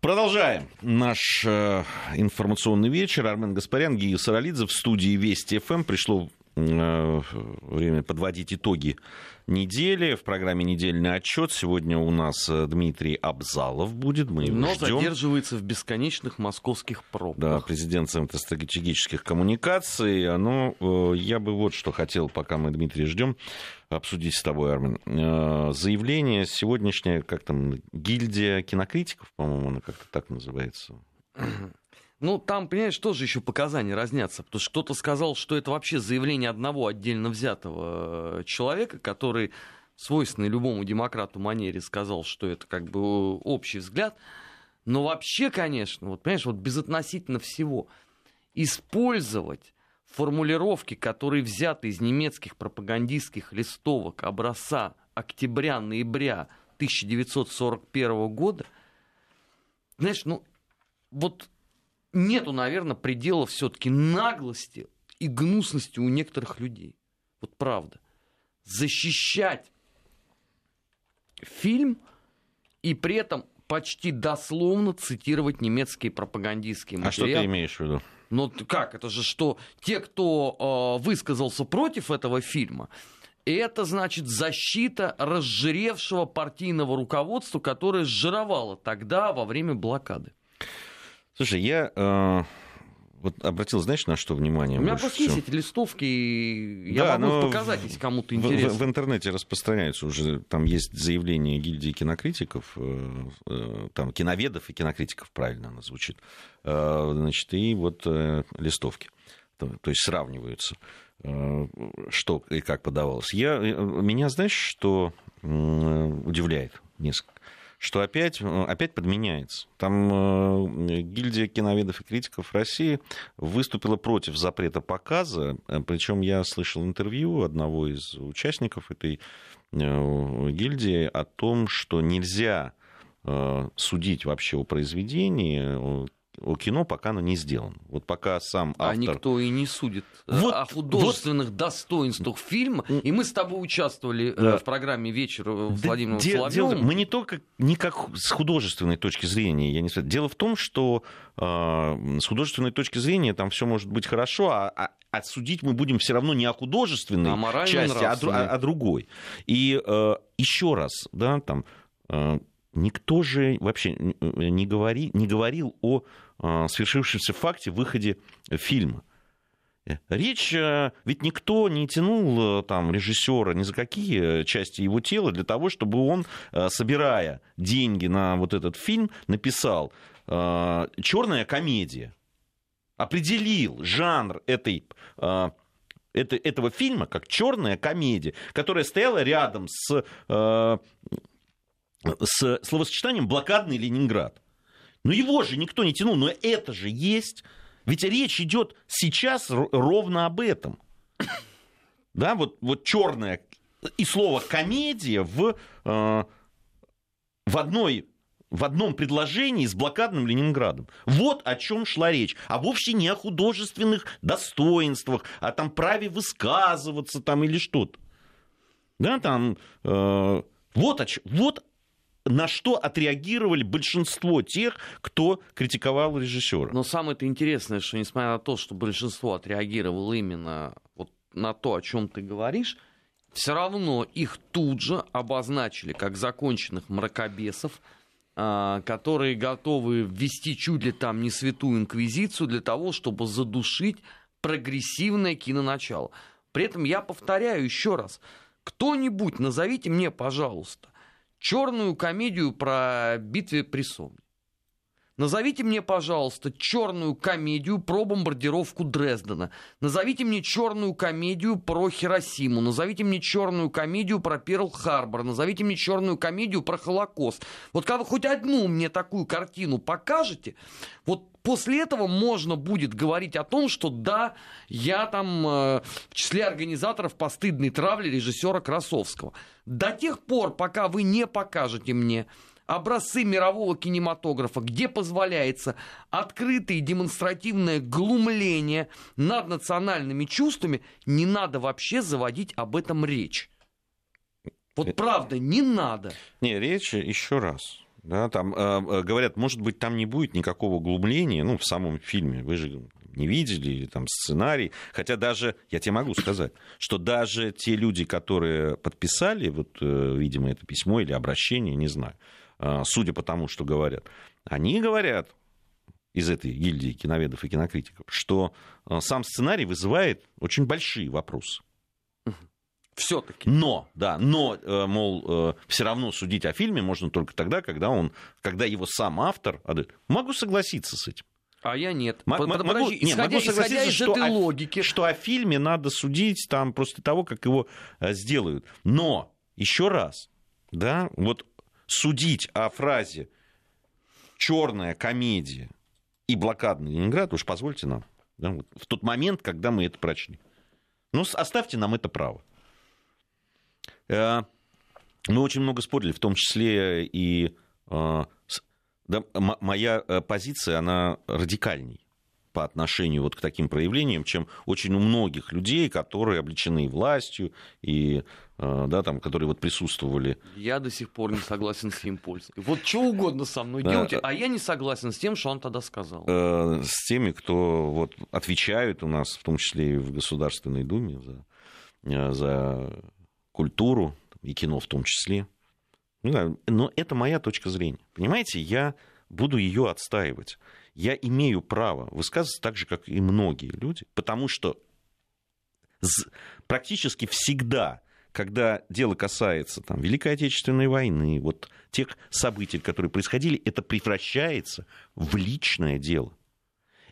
Продолжаем наш э, информационный вечер. Армен Гаспарян, Гия Саралидзе в студии Вести ФМ. Пришло э, время подводить итоги недели. В программе «Недельный отчет». Сегодня у нас э, Дмитрий Абзалов будет. Мы его Но ждем. задерживается в бесконечных московских пробках. Да, президент Центра стратегических коммуникаций. Ну, э, я бы вот что хотел, пока мы Дмитрия ждем, обсудить с тобой, Армен. Э, Заявление сегодняшнее, как там, гильдия кинокритиков, по-моему, она как-то так называется. Ну, там, понимаешь, тоже еще показания разнятся. Потому что кто-то сказал, что это вообще заявление одного отдельно взятого э, человека, который в свойственной любому демократу манере сказал, что это как бы общий взгляд. Но вообще, конечно, вот понимаешь, вот безотносительно всего, использовать формулировки, которые взяты из немецких пропагандистских листовок образца октября-ноября 1941 года, знаешь, ну, вот нету, наверное, предела все-таки наглости и гнусности у некоторых людей. Вот правда. Защищать фильм и при этом почти дословно цитировать немецкие пропагандистские А что материалы. ты имеешь в виду? Ну как, это же что, те, кто э, высказался против этого фильма, это значит защита разжиревшего партийного руководства, которое сжировало тогда во время блокады. Слушай, я э, вот обратил, знаешь, на что внимание? У меня просто есть эти листовки, и я Да, могу но их показать, если кому-то В- в, интересно. в интернете распространяются уже, там есть заявление гильдии кинокритиков, э, э, там киноведов и кинокритиков, правильно она звучит, Э, значит, и вот э, листовки, то, то есть сравниваются, э, что и как подавалось. Я, э, меня, знаешь, что удивляет несколько? Что опять, э, опять подменяется. Там э, гильдия киноведов и критиков России выступила против запрета показа, причем я слышал интервью одного из участников этой э, гильдии о том, что нельзя э, судить вообще о произведении, о- кино, пока оно не сделано. Вот пока сам А автор... никто и не судит э, Вот- о художественных достоинствах фильма. И мы с тобой участвовали э, Да. в программе «Вечер» с Да Владимиром де- дело- мы не только не как с художественной точки зрения, я не знаю. Дело в том, что э, с художественной точки зрения там все может быть хорошо, а, а- а судить мы будем все равно не о художественной А части, а, а- а другой. И э, еще раз, да, там э, никто же вообще н- не, говори, не говорил о э, свершившемся факте выходе фильма. Речь, э, ведь никто не тянул э, там режиссера ни за какие части его тела для того, чтобы он, э, собирая деньги на вот этот фильм, написал черная комедия, определил жанр этой э, это- этого фильма как черная комедия, которая стояла рядом с, э, с словосочетанием блокадный Ленинград. Ну его же никто не тянул, но это же есть. Ведь речь идет сейчас ровно об этом. Да, вот, вот черное и слово комедия в, э, в, одной, в одном предложении с блокадным Ленинградом. Вот о чем шла речь. А вовсе не о художественных достоинствах, о там праве высказываться там или что-то. Да, там э, вот, о вот на что отреагировали большинство тех, кто критиковал режиссера. Но самое-то интересное, что несмотря на то, что большинство отреагировало именно вот на то, о чем ты говоришь, все равно их тут же обозначили как законченных мракобесов, а, которые готовы ввести чуть ли там не святую инквизицию для того, чтобы задушить прогрессивное киноначало. При этом я повторяю еще раз, кто-нибудь назовите мне, пожалуйста, черную комедию про битве при Сомме. Назовите мне, пожалуйста, черную комедию про бомбардировку Дрездена. Назовите мне черную комедию про Хиросиму. Назовите мне черную комедию про Перл-Харбор. Назовите мне черную комедию про Холокост. Вот когда вы хоть одну мне такую картину покажете, вот после этого можно будет говорить о том, что да, я там э, в числе организаторов постыдной травли режиссера Красовского. До тех пор, пока вы не покажете мне образцы мирового кинематографа, где позволяется открытое и демонстративное глумление над национальными чувствами, не надо вообще заводить об этом речь. Вот правда, не надо. Не, речь еще раз. Да, там э, говорят, может быть, там не будет никакого углубления, ну, в самом фильме. Вы же не видели, или там сценарий. Хотя даже, я тебе могу сказать, что даже те люди, которые подписали, вот, э, видимо, это письмо или обращение, не знаю, э, судя по тому, что говорят, они говорят из этой гильдии киноведов и кинокритиков, что э, сам сценарий вызывает очень большие вопросы. Все-таки. Но, да, но, мол, все равно судить о фильме можно только тогда, когда он, когда его сам автор Могу согласиться с этим. А я нет. М- Подожди, могу, исходя, могу исходя из что этой о, логики. Что о фильме надо судить там после того, как его э, сделают. Но, еще раз, да, вот судить о фразе черная комедия и блокадный Ленинград, уж позвольте нам, да, вот, в тот момент, когда мы это прочли. Ну, оставьте нам это право. Э, мы очень много спорили, в том числе и э, да, моя э, позиция, она радикальней по отношению вот к таким проявлениям, чем очень у многих людей, которые обличены властью и да, там, которые вот присутствовали. Я до сих пор не согласен с импульсом. Вот что угодно со мной делайте, а я не согласен с тем, что он тогда сказал. С теми, кто вот отвечают у нас, в том числе и в Государственной Думе, за, за культуру и кино в том числе. Но это моя точка зрения. Понимаете, я буду ее отстаивать. Я имею право высказываться так же, как и многие люди, потому что практически всегда, когда дело касается там, Великой Отечественной войны, вот тех событий, которые происходили, это превращается в личное дело.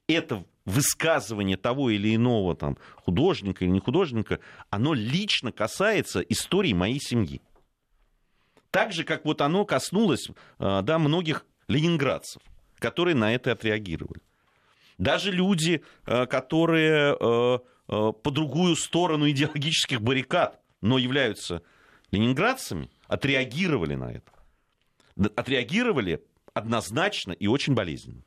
Это высказывание того или иного там, художника или не художника, оно лично касается истории моей семьи. Так же, как вот оно коснулось э, да, многих ленинградцев, которые на это отреагировали. Даже люди, э, которые э, по другую сторону идеологических баррикад, но являются ленинградцами, отреагировали на это. Отреагировали однозначно и очень болезненно.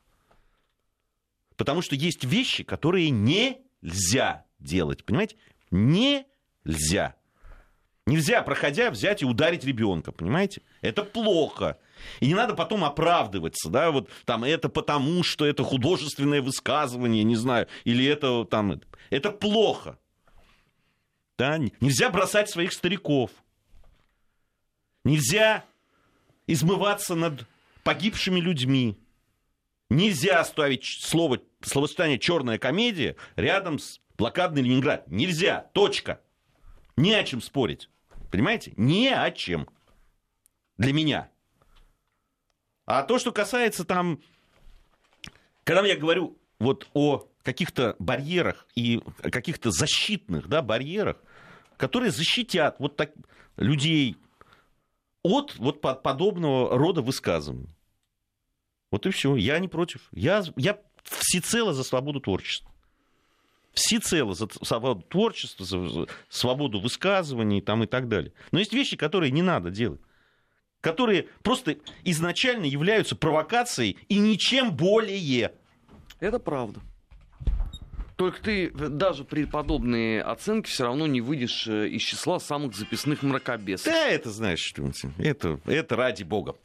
Потому что есть вещи, которые нельзя делать. Понимаете? Нельзя. Нельзя, проходя, взять и ударить ребенка, понимаете? Это плохо. И не надо потом оправдываться, да, вот там это потому, что это художественное высказывание, не знаю, или это там... Это плохо. Да? Нельзя бросать своих стариков. Нельзя измываться над погибшими людьми. Нельзя ставить слово, словосочетание «черная комедия» рядом с блокадный Ленинград. Нельзя. Точка. Не о чем спорить. Понимаете? Не о чем. Для меня. А то, что касается там... Когда я говорю вот о каких-то барьерах и каких-то защитных да, барьерах, которые защитят вот так, людей от вот подобного рода высказываний. Вот и все. Я не против. Я, я всецело за свободу творчества всецело за свободу творчества, за свободу высказываний там, и так далее. Но есть вещи, которые не надо делать которые просто изначально являются провокацией и ничем более. Это правда. Только ты даже при подобной оценке все равно не выйдешь э, из числа самых записных мракобесов. Да, это знаешь, что это, это ради бога.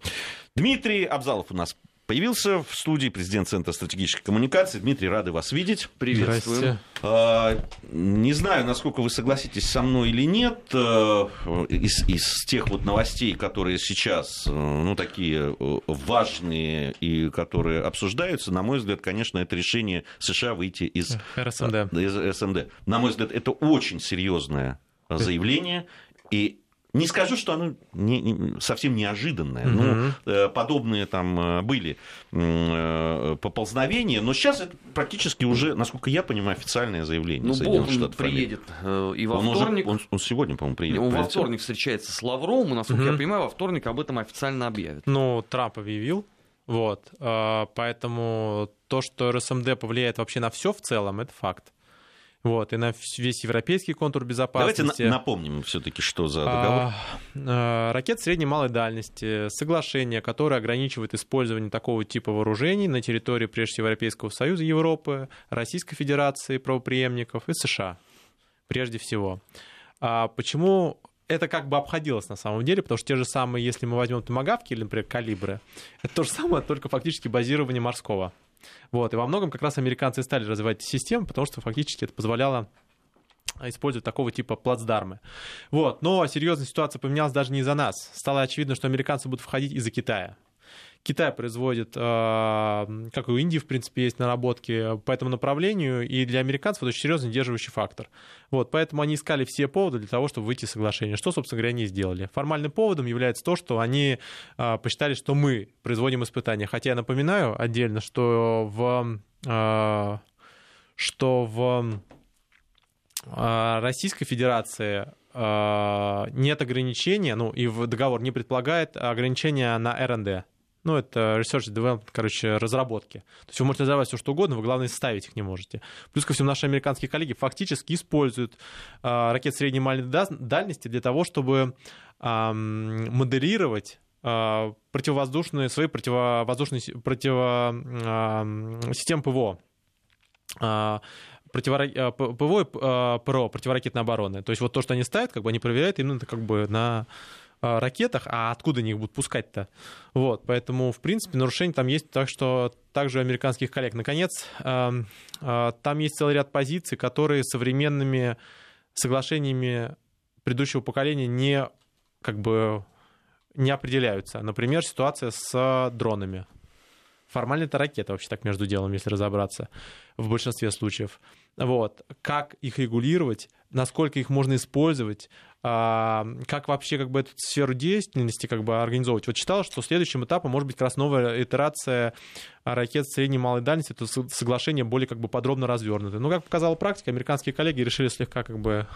Дмитрий Абзалов у нас Появился в студии президент Центра стратегической коммуникации. Дмитрий, рады вас видеть. Приветствую. А, не знаю, насколько вы согласитесь со мной или нет. А, из, из тех вот новостей, которые сейчас, э, ну, такие э, важные и которые обсуждаются, на мой взгляд, конечно, это решение США выйти из РСМД. Из СМД. На мой взгляд, это очень серьезное заявление. И не скажу, что оно не, не, совсем неожиданное. Угу. Ну, э, подобные там э, были э, поползновения, но сейчас это практически уже, насколько я понимаю, официальное заявление. Ну, Болтон Штатов приедет и во он вторник. Уже, он, он сегодня, по-моему, приедет. Он во вторник встречается с Лавровым, и, насколько угу. я понимаю, во вторник об этом официально объявят. Ну, Трамп объявил, вот, поэтому то, что РСМД повлияет вообще на все в целом, это факт. Вот, и на весь европейский контур безопасности. Давайте напомним все-таки, что за договор. А, а, ракет средней и малой дальности, соглашение, которое ограничивает использование такого типа вооружений на территории, прежде всего, Европейского Союза, Европы, Российской Федерации, правоприемников и США, прежде всего. А почему это как бы обходилось на самом деле, потому что те же самые, если мы возьмем томагавки или, например, калибры, это то же самое, только фактически базирование морского. Вот, и во многом как раз американцы стали развивать эти системы, потому что фактически это позволяло использовать такого типа плацдармы. Вот. Но серьезная ситуация поменялась даже не из-за нас. Стало очевидно, что американцы будут входить из-за Китая. Китай производит, а, как и у Индии, в принципе, есть наработки по этому направлению, и для американцев это очень серьезный сдерживающий фактор. Вот, поэтому они искали все поводы для того, чтобы выйти из соглашения. Что, собственно говоря, они сделали? Формальным поводом является то, что они а, посчитали, что мы производим испытания. Хотя я напоминаю отдельно, что в, а, что в Российской Федерации нет ограничения, ну и в договор не предполагает ограничения на РНД ну, это research development, короче, разработки. То есть вы можете разработать все, что угодно, вы, главное, ставить их не можете. Плюс ко всему, наши американские коллеги фактически используют э, ракеты средней и маленькой дальности для того, чтобы э, моделировать э, противовоздушные, свои противовоздушные противо, э, системы ПВО. Э, противора... ПВО и ПРО, противоракетной обороны. То есть вот то, что они ставят, как бы они проверяют именно как бы на ракетах, а откуда они их будут пускать-то? Вот, поэтому, в принципе, нарушения там есть, так что также американских коллег. Наконец, эм, э, там есть целый ряд позиций, которые современными соглашениями предыдущего поколения не как бы не определяются. Например, ситуация с дронами. Формально это ракета, вообще так между делом, если разобраться, в большинстве случаев. Вот. Как их регулировать, насколько их можно использовать, а, как вообще как бы эту сферу деятельности как бы организовывать. Вот читал, что следующим этапом может быть как раз новая итерация ракет средней и малой дальности, это соглашение более как бы подробно развернутое. Но, как показала практика, американские коллеги решили слегка как бы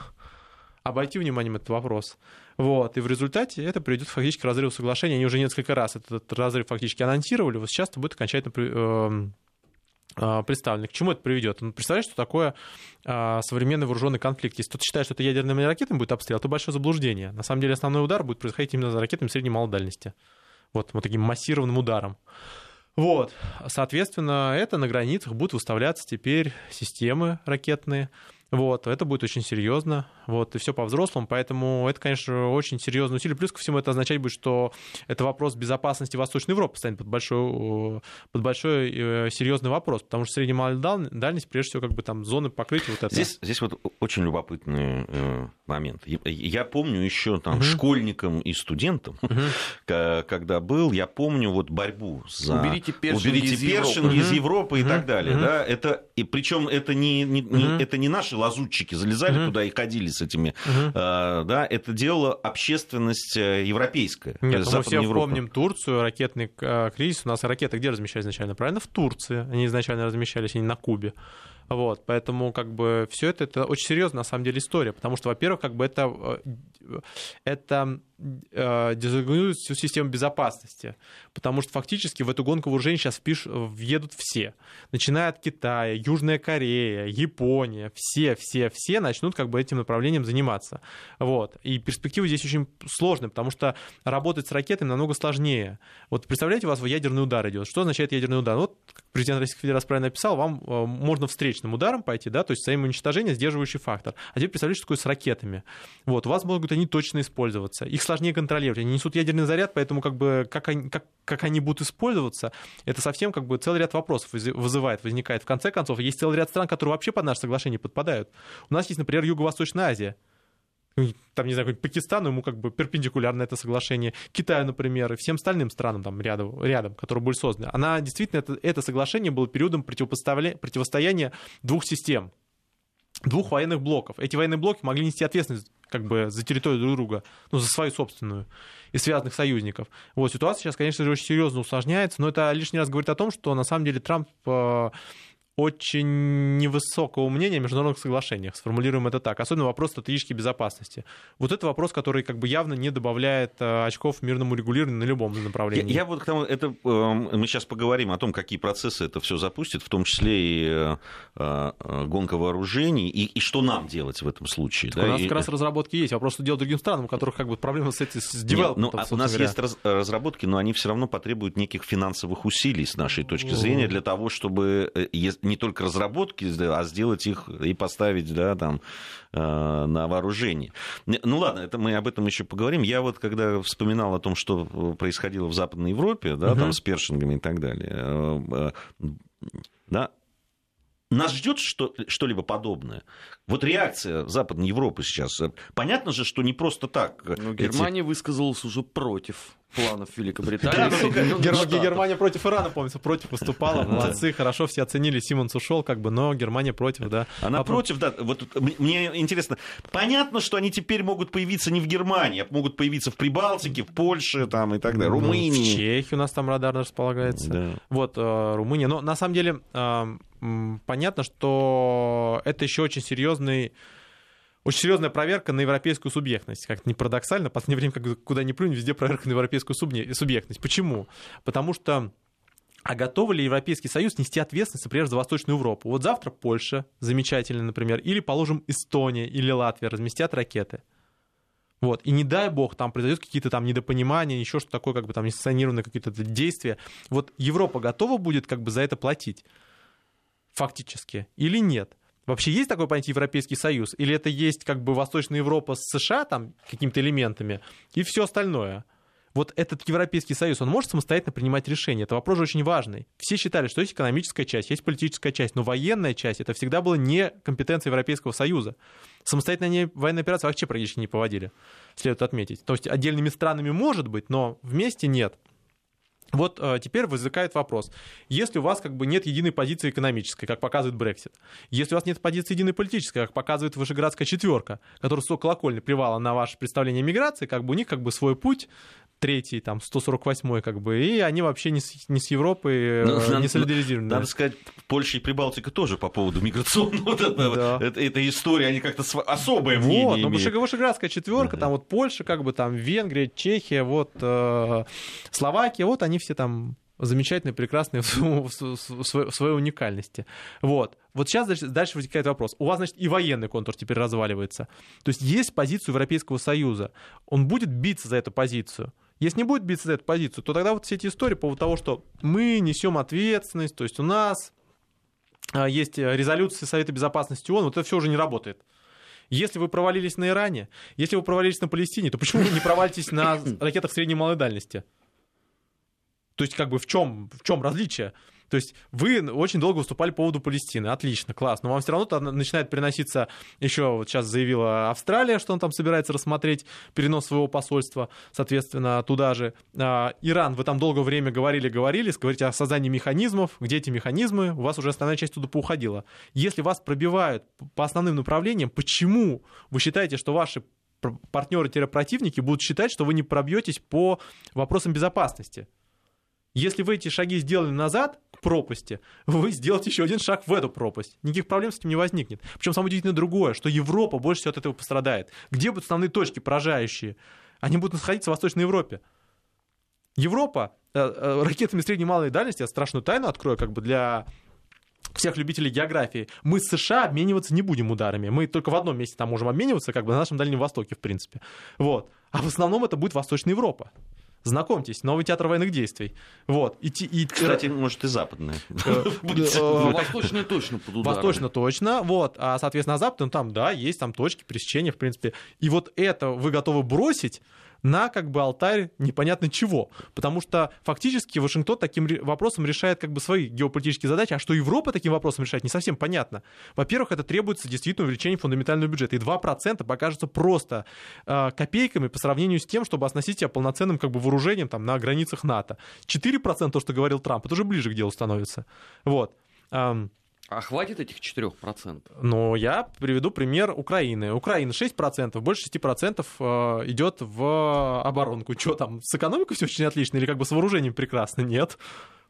обойти вниманием этот вопрос. Вот. И в результате это приведет фактически к разрыву соглашения. Они уже несколько раз этот разрыв фактически анонсировали. Вот сейчас это будет окончательно эм, представлены. К чему это приведет? Ну, представляешь, что такое а, современный вооруженный конфликт? Если кто-то считает, что это ядерными ракетами будет обстрел, то большое заблуждение. На самом деле основной удар будет происходить именно за ракетами средней малой дальности. Вот, вот таким массированным ударом. Вот, соответственно, это на границах будут выставляться теперь системы ракетные, вот, это будет очень серьезно, вот, и все по-взрослому, поэтому это, конечно, очень серьезное усилие. Плюс ко всему это означать будет, что это вопрос безопасности Восточной Европы станет под большой, под большой э, серьезный вопрос, потому что средняя малая дальность, прежде всего, как бы там зоны покрытия вот это. Здесь, здесь вот очень любопытный э, момент. Я помню еще там угу. школьникам и студентам, угу. когда был, я помню вот борьбу за... Уберите Першинг Уберите из Першинг Европы. из Европы угу. и так далее, угу. да, это, и причем это не, не, не, это не наши лазутчики залезали uh-huh. туда и ходили с этими, uh-huh. э, да, это делала общественность э, европейская. Нет, ну мы все Европа. помним Турцию, ракетный э, кризис. У нас ракеты где размещались изначально? Правильно, в Турции. Они изначально размещались, они на Кубе. Вот, поэтому как бы все это, это очень серьезная на самом деле история, потому что, во-первых, как бы это, э, это э, дезорганизует всю систему безопасности, потому что фактически в эту гонку вооружений сейчас впиш, въедут все, начиная от Китая, Южная Корея, Япония, все, все, все начнут как бы этим направлением заниматься, вот, и перспективы здесь очень сложные, потому что работать с ракетой намного сложнее. Вот представляете, у вас ядерный удар идет. Что означает ядерный удар? Вот президент Российской Федерации правильно написал, вам э, можно встретить встречным ударом пойти, да, то есть взаимоуничтожение, сдерживающий фактор. А теперь представляете, что такое с ракетами. Вот, у вас могут они точно использоваться. Их сложнее контролировать. Они несут ядерный заряд, поэтому как бы как они, как, как они будут использоваться, это совсем как бы целый ряд вопросов вызывает, возникает. В конце концов, есть целый ряд стран, которые вообще под наше соглашение подпадают. У нас есть, например, Юго-Восточная Азия там, не знаю, какой-нибудь Пакистану, ему как бы перпендикулярно это соглашение, Китаю, например, и всем остальным странам там рядом, рядом которые были созданы. Она действительно, это, это соглашение было периодом противостояния двух систем, двух военных блоков. Эти военные блоки могли нести ответственность как бы за территорию друг друга, ну, за свою собственную и связанных союзников. Вот ситуация сейчас, конечно же, очень серьезно усложняется, но это лишний раз говорит о том, что на самом деле Трамп э, очень невысокого мнения о международных соглашениях, сформулируем это так, особенно вопрос стратегической безопасности. Вот это вопрос, который как бы явно не добавляет э, очков мирному регулированию на любом направлении. Я, я вот к тому, это, эм, мы сейчас поговорим о том, какие процессы это все запустит, в том числе и э, э, гонка вооружений, и, и что нам делать в этом случае. Да? У нас и... как раз разработки есть, вопрос, что делать другим странам, у которых как бы проблемы с этим, с девелопментом. Ну, а у нас говоря. есть раз, разработки, но они все равно потребуют неких финансовых усилий с нашей точки зрения для того, чтобы не только разработки, а сделать их и поставить да, там, на вооружение. Ну ладно, это мы об этом еще поговорим. Я вот когда вспоминал о том, что происходило в Западной Европе, да, угу. там с першингами и так далее, да, нас ждет что, что-либо подобное? Вот реакция Западной Европы сейчас. Понятно же, что не просто так. Но Германия эти... высказалась уже против планов Великобритании. Германия против Ирана, помнится, против выступала. Молодцы, хорошо, все оценили. Симонс ушел, как бы, но Германия против, да. Она против, да. Вот мне интересно, понятно, что они теперь могут появиться не в Германии, а могут появиться в Прибалтике, в Польше там, и так далее, ну, Румынии. В Чехии у нас там радар располагается. Вот, э, Румыния. Но на самом деле понятно, что это еще очень серьезный очень серьезная проверка на европейскую субъектность. Как-то не парадоксально, в последнее время, куда ни плюнь, везде проверка на европейскую субъектность. Почему? Потому что а готовы ли Европейский Союз нести ответственность, например, за Восточную Европу? Вот завтра Польша, замечательно, например, или, положим, Эстония или Латвия разместят ракеты. Вот. И не дай бог, там произойдет какие-то там недопонимания, еще что такое, как бы там несанкционированные какие-то действия. Вот Европа готова будет как бы за это платить фактически или нет? Вообще есть такое понятие Европейский Союз? Или это есть как бы Восточная Европа с США там какими-то элементами и все остальное? Вот этот Европейский Союз, он может самостоятельно принимать решения? Это вопрос же очень важный. Все считали, что есть экономическая часть, есть политическая часть, но военная часть это всегда была не компетенция Европейского Союза. Самостоятельно они военные операции вообще практически не поводили, следует отметить. То есть отдельными странами может быть, но вместе нет. Вот э, теперь возникает вопрос. Если у вас как бы нет единой позиции экономической, как показывает Брексит, если у вас нет позиции единой политической, как показывает Вышеградская четверка, которая со колокольни привала на ваше представление о миграции, как бы у них как бы свой путь, третий, там, 148-й, как бы, и они вообще не с, не с Европой ну, не надо, солидаризированы. Надо сказать, Польша и Прибалтика тоже по поводу миграционного да. это, это история, они как-то особое мнение Вот, но имеют. Вышеградская четверка, там вот Польша, как бы там Венгрия, Чехия, вот э, Словакия, вот они все там замечательные, прекрасные в, в, в, своей уникальности. Вот. Вот сейчас дальше, дальше возникает вопрос. У вас, значит, и военный контур теперь разваливается. То есть есть позицию Европейского Союза. Он будет биться за эту позицию. Если не будет биться за эту позицию, то тогда вот все эти истории по поводу того, что мы несем ответственность, то есть у нас а, есть резолюции Совета Безопасности ООН, вот это все уже не работает. Если вы провалились на Иране, если вы провалились на Палестине, то почему вы не провалитесь на ракетах средней и малой дальности? То есть, как бы в чем, в чем различие? То есть вы очень долго выступали по поводу Палестины. Отлично, класс. Но вам все равно начинает приноситься, еще вот сейчас заявила Австралия, что он там собирается рассмотреть перенос своего посольства, соответственно, туда же. А, Иран, вы там долгое время говорили, говорили, говорите о создании механизмов. Где эти механизмы? У вас уже основная часть туда поуходила. Если вас пробивают по основным направлениям, почему вы считаете, что ваши партнеры-противники будут считать, что вы не пробьетесь по вопросам безопасности? Если вы эти шаги сделали назад, к пропасти, вы сделаете еще один шаг в эту пропасть. Никаких проблем с этим не возникнет. Причем самое удивительное другое, что Европа больше всего от этого пострадает. Где будут основные точки поражающие? Они будут находиться в Восточной Европе. Европа э, э, ракетами средней и малой дальности, я страшную тайну открою как бы для всех любителей географии, мы с США обмениваться не будем ударами. Мы только в одном месте там можем обмениваться, как бы на нашем Дальнем Востоке, в принципе. Вот. А в основном это будет Восточная Европа. Знакомьтесь, новый театр военных действий. Вот. И, и, Кстати, может, и западные. Э, э, Восточные точно будут Восточно точно. Вот. А, соответственно, на западном там, да, есть там точки пересечения, в принципе. И вот это вы готовы бросить на как бы алтарь непонятно чего. Потому что фактически Вашингтон таким вопросом решает как бы свои геополитические задачи, а что Европа таким вопросом решает, не совсем понятно. Во-первых, это требуется действительно увеличение фундаментального бюджета. И 2% покажется просто э, копейками по сравнению с тем, чтобы оснастить себя полноценным как бы вооружением там, на границах НАТО. 4%, то, что говорил Трамп, это уже ближе к делу становится. Вот. А хватит этих 4%? Ну, я приведу пример Украины. Украина 6%, больше 6% э, идет в оборонку. Что там, с экономикой все очень отлично или как бы с вооружением прекрасно? Нет.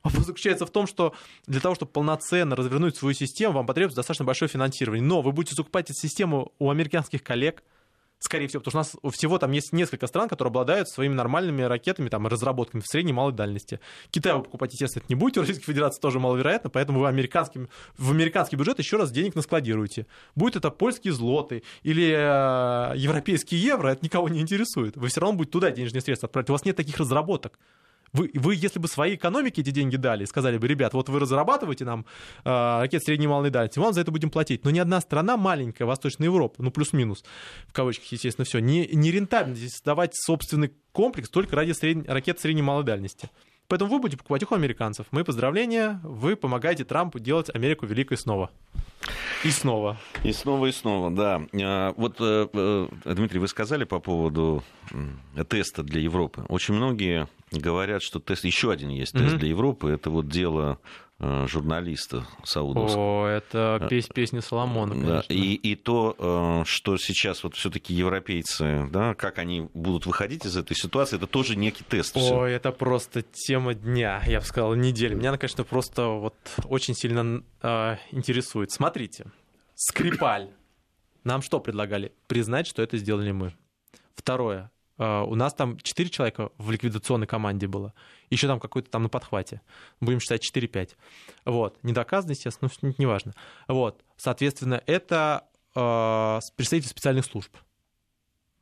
Вопрос заключается в том, что для того, чтобы полноценно развернуть свою систему, вам потребуется достаточно большое финансирование. Но вы будете закупать эту систему у американских коллег, Скорее всего, потому что у нас всего там есть несколько стран, которые обладают своими нормальными ракетами, там, разработками в средней и малой дальности. Китай вы покупать, естественно, не будете, у Российской Федерации тоже маловероятно, поэтому вы американским, в американский бюджет еще раз денег наскладируете. Будет это польские злоты или э, европейские евро, это никого не интересует. Вы все равно будете туда денежные средства отправить. У вас нет таких разработок. Вы, вы, если бы своей экономике эти деньги дали, сказали бы, ребят, вот вы разрабатываете нам э, ракеты средней малой дальности, вам за это будем платить. Но ни одна страна маленькая, Восточная Европа, ну плюс-минус, в кавычках, естественно, все, не, не рентабельно здесь создавать собственный комплекс только ради средней, ракет средней малой дальности. Поэтому вы будете покупать их у американцев. Мы поздравления, вы помогаете Трампу делать Америку великой снова. И снова. И снова, и снова, да. А, вот, э, э, Дмитрий, вы сказали по поводу теста для Европы. Очень многие говорят, что тест, еще один есть тест mm-hmm. для Европы. Это вот дело журналиста саудовского. О, это э, песнь, песня Соломона, конечно. Да, и, и то, э, что сейчас вот все-таки европейцы, да, как они будут выходить из этой ситуации, это тоже некий тест. Ой, всё. это просто тема дня, я бы сказал, недели. Меня, конечно, просто вот очень сильно э, интересует. Смотрите, Скрипаль. Нам что предлагали? Признать, что это сделали мы. Второе. У нас там 4 человека в ликвидационной команде было еще там какой-то там на подхвате. Будем считать 4-5. Вот. Не доказано, естественно, но неважно. Вот. Соответственно, это э, представитель специальных служб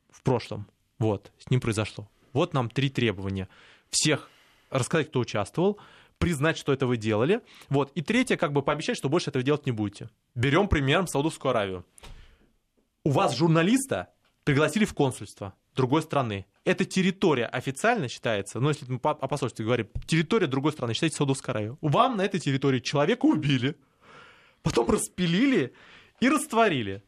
в прошлом. Вот. С ним произошло. Вот нам три требования. Всех рассказать, кто участвовал, признать, что это вы делали. Вот. И третье, как бы пообещать, что больше этого делать не будете. Берем примером Саудовскую Аравию. У вас журналиста пригласили в консульство другой страны. Эта территория официально считается, ну, если мы о посольстве говорим, территория другой страны считается Саудовской Аравией. Вам на этой территории человека убили, потом распилили и растворили.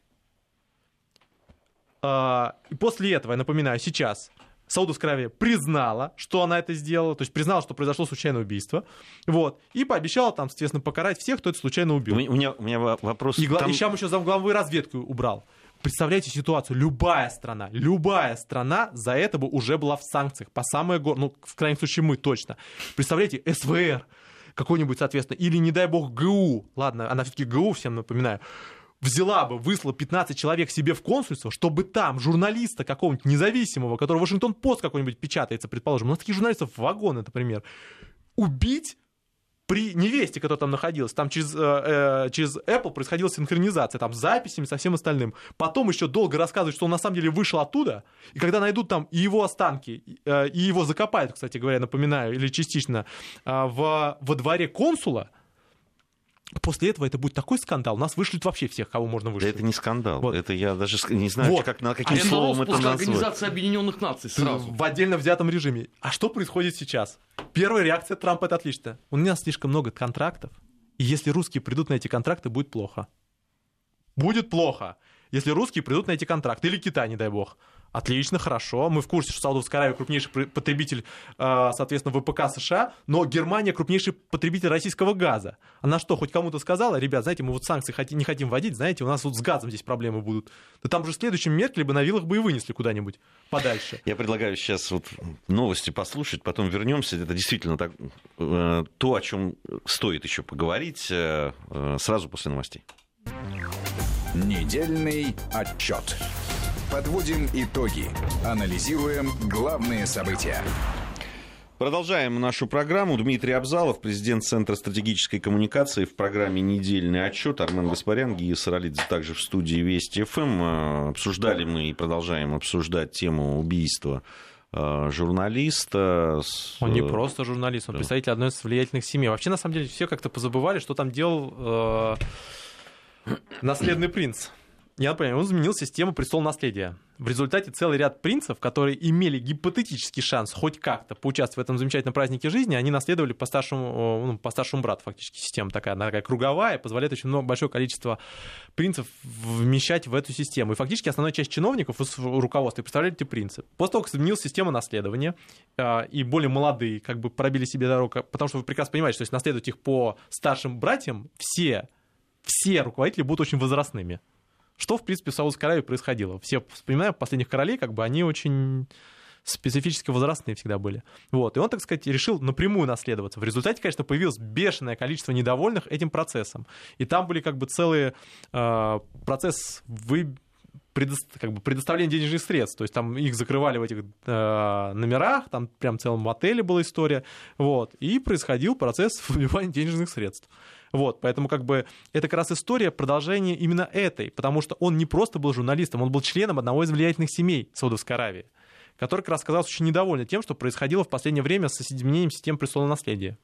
А, и после этого, я напоминаю, сейчас Саудовская Аравия признала, что она это сделала, то есть признала, что произошло случайное убийство, вот, и пообещала там, соответственно, покарать всех, кто это случайно убил. У меня, у меня вопрос... И, там... и сейчас еще замглавы разведку убрал. Представляете ситуацию, любая страна, любая страна за это бы уже была в санкциях, по самое гор, ну, в крайнем случае мы точно. Представляете, СВР какой-нибудь, соответственно, или, не дай бог, ГУ, ладно, она все-таки ГУ, всем напоминаю, взяла бы, выслала 15 человек себе в консульство, чтобы там журналиста какого-нибудь независимого, который Вашингтон-Пост какой-нибудь печатается, предположим, у нас таких журналистов вагоны, например, убить при невесте, которая там находилась, там через, э, э, через Apple происходила синхронизация, там с записями, со всем остальным. Потом еще долго рассказывать, что он на самом деле вышел оттуда, и когда найдут там и его останки, э, и его закопают, кстати говоря, напоминаю, или частично, э, в, во дворе консула, После этого это будет такой скандал. Нас вышлют вообще всех, кого можно вышлют. Да это не скандал. Вот. Это я даже не знаю, вот. как, на каким а словом это назвать. Организация Объединенных Наций сразу. В отдельно взятом режиме. А что происходит сейчас? Первая реакция Трампа это отлично. У нас слишком много контрактов, и если русские придут на эти контракты, будет плохо. Будет плохо, если русские придут на эти контракты. Или Китай, не дай бог. Отлично, хорошо. Мы в курсе, что Саудовская Аравия крупнейший потребитель, а, соответственно, ВПК США, но Германия крупнейший потребитель российского газа. Она что, хоть кому-то сказала, ребят, знаете, мы вот санкции не хотим вводить, знаете, у нас вот с газом здесь проблемы будут. Да там же следующим Меркель бы на вилах бы и вынесли куда-нибудь подальше. Я предлагаю сейчас вот новости послушать, потом вернемся. Это действительно так, э, то, о чем стоит еще поговорить э, э, сразу после новостей. Недельный отчет. Подводим итоги. Анализируем главные события. Продолжаем нашу программу. Дмитрий Абзалов, президент Центра стратегической коммуникации в программе «Недельный отчет». Армен Гаспарян, Гия Саралидзе также в студии Вести ФМ. Э, обсуждали мы и продолжаем обсуждать тему убийства э, журналиста. Он не э, просто журналист, он да. представитель одной из влиятельных семей. Вообще, на самом деле, все как-то позабывали, что там делал э, наследный принц. Я понимаю, он изменил систему престол наследия. В результате целый ряд принцев, которые имели гипотетический шанс хоть как-то поучаствовать в этом замечательном празднике жизни, они наследовали по старшему, ну, по старшему брату фактически. Система такая, она такая круговая, позволяет очень много, большое количество принцев вмещать в эту систему. И фактически основная часть чиновников из руководства представляли эти принцы. После того, как изменилась система наследования, э, и более молодые как бы пробили себе дорогу, потому что вы прекрасно понимаете, что если наследовать их по старшим братьям, все, все руководители будут очень возрастными. Что, в принципе, в Саудовской Аравии происходило? Все вспоминаем последних королей, как бы они очень специфически возрастные всегда были. Вот. И он, так сказать, решил напрямую наследоваться. В результате, конечно, появилось бешеное количество недовольных этим процессом. И там были как бы целые э, процесс вы предо... как бы предоставления денежных средств. То есть там их закрывали в этих э, номерах, там прям в целом отеле была история. Вот. И происходил процесс выбивания денежных средств. Вот, поэтому как бы это как раз история продолжения именно этой, потому что он не просто был журналистом, он был членом одного из влиятельных семей Саудовской Аравии. который как раз оказался очень недоволен тем, что происходило в последнее время с изменением систем престолонаследия наследия.